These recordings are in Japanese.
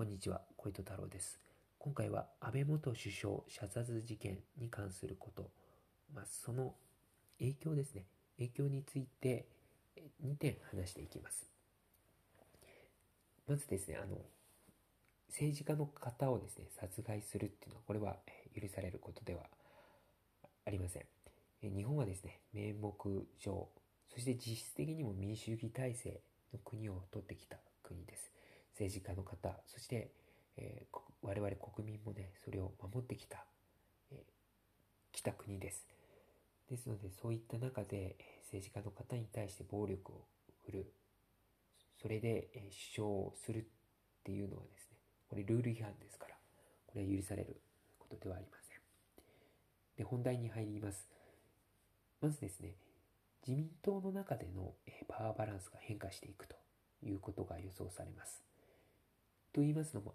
こんにちは、小糸太郎です。今回は安倍元首相射殺事件に関すること、まあ、その影響ですね、影響について2点話していきます。まずですね、あの、政治家の方をですね、殺害するっていうのは、これは許されることではありません。日本はですね、名目上、そして実質的にも民主主義体制の国を取ってきた国です。政治家の方、そして、えー、我々国民もね、それを守ってきた、えー、きた国です。ですので、そういった中で、政治家の方に対して暴力を振る、それで、えー、主張をするっていうのはですね、これルール違反ですから、これは許されることではありません。で、本題に入ります。まずですね、自民党の中でのパワーバランスが変化していくということが予想されます。と言いますのも、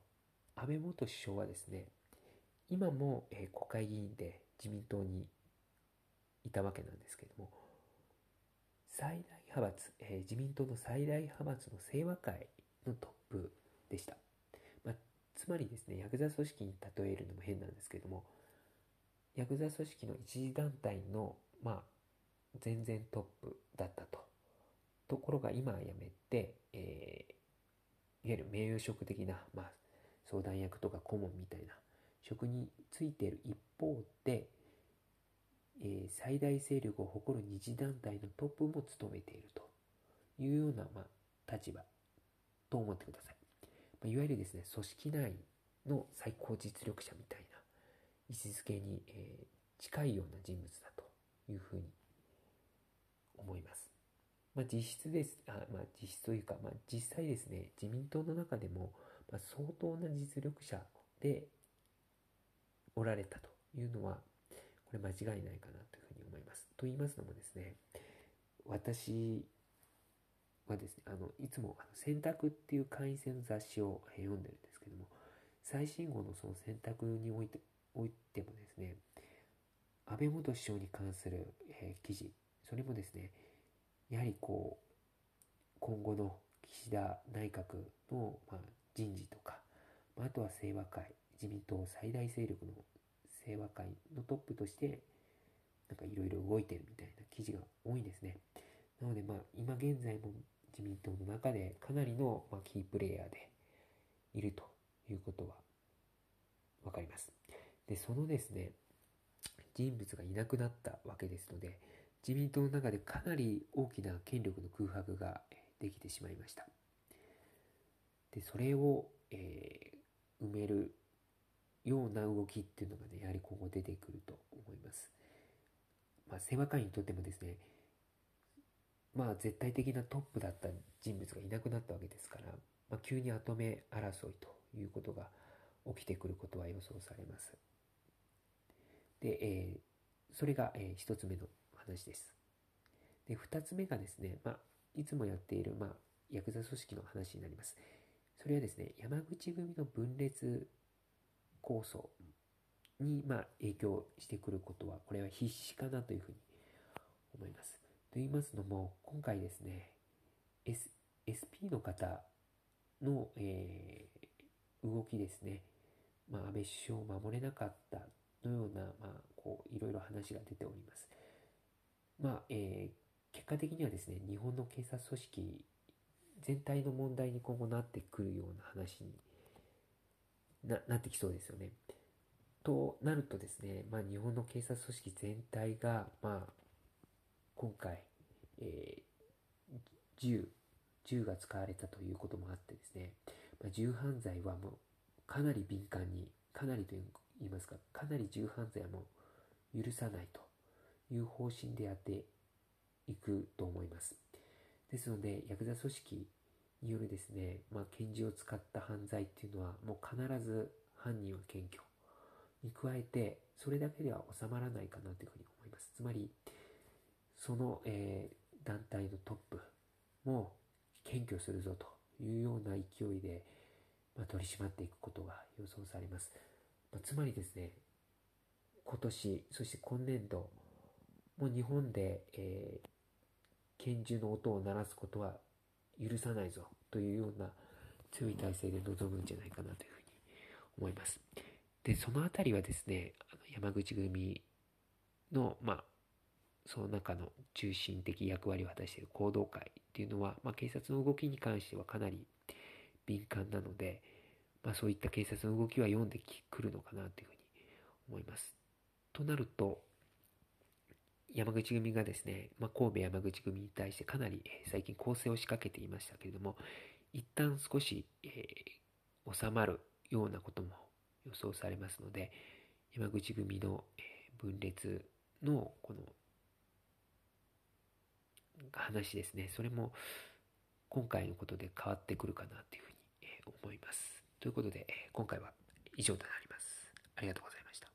安倍元首相はですね、今もえ国会議員で自民党にいたわけなんですけれども、最大派閥、えー、自民党の最大派閥の清和会のトップでした。まあ、つまりですね、ヤクザ組織に例えるのも変なんですけれども、ヤクザ組織の一次団体の、まあ、全然トップだったと。ところが今は辞めて、いわゆる名誉職的な、まあ、相談役とか顧問みたいな職についている一方で、えー、最大勢力を誇る二次団体のトップも務めているというような、まあ、立場と思ってください。まあ、いわゆるですね、組織内の最高実力者みたいな位置づけに、えー、近いような人物だというふうに思います。まあ、実質です。あまあ、実質というか、まあ、実際ですね、自民党の中でも、ま、相当な実力者でおられたというのは、これ間違いないかなというふうに思います。と言いますのもですね、私はですね、あのいつもあの選択っていう会員制の雑誌を読んでるんですけども、最新号のその選択においておいてもですね、安倍元首相に関する、えー、記事、それもですね、やはりこう、今後の岸田内閣の、ま、人事とか、まあ、とは清和会、自民党最大勢力の清和会のトップとして、なんかいろいろ動いてるみたいな記事が多いんですね。なので、まあ、今現在も自民党の中でかなりの、ま、キープレイヤーでいるということはわかります。で、そのですね、人物がいなくなったわけですので、自民党の中でかなり大きな権力の空白ができてしまいました。で、それを、えー、埋めるような動きっていうのがね、やはり今後出てくると思います。まあ、清和会にとってもですね、まあ、絶対的なトップだった人物がいなくなったわけですから、まあ、急に後目争いということが起きてくることは予想されます。で、えー、それが、えー、一つ目の話です。で、二つ目がですね、まあ、いつもやっている、まあ、ヤクザ組織の話になります。それはですね、山口組の分裂構想に、まあ、影響してくることは、これは必至かなというふうに思います。と言いますのも、今回ですね、S、SP の方の、えー、動きですね、まあ、安倍首相を守れなかったのような、まあ、こう、いろいろ話が出ております。まあ、えー、結果的にはですね、日本の警察組織全体の問題に今後なってくるような話にななってきそうですよね。となるとですね、まあ、日本の警察組織全体が、まあ、今回、えー、銃、銃が使われたということもあってですね、まあ、銃犯罪はもうかなり敏感に、かなりと言いますか、かなり銃犯罪はもう許さないという方針でやっていくと思います。ですので、ヤクザ組織によるですね、まあ、拳銃を使った犯罪っていうのは、もう必ず犯人は検挙に加えて、それだけでは収まらないかなというふうに思います。つまり、その、えー、団体のトップも検挙するぞというような勢いで、まあ、取り締まっていくことが予想されます。まあ、つまりですね、今年、そして今年度、もう日本で、えー、拳銃の音を鳴らすことは許さないぞというような強い体制で臨むんじゃないかなというふうに思います。で、そのあたりはですね、あの山口組の、まあ、その中の中心的役割を果たしている行動会っていうのは、まあ、警察の動きに関してはかなり敏感なので、まあ、そういった警察の動きは読んでくるのかなというふうに思います。となると、山口組がですね、まあ、神戸山口組に対してかなり最近攻勢を仕掛けていましたけれども、一旦少し、えー、収まるようなことも予想されますので、山口組の、分裂のこの話ですね、それも今回のことで変わってくるかなというふうに思います。ということで、今回は以上となります。ありがとうございました。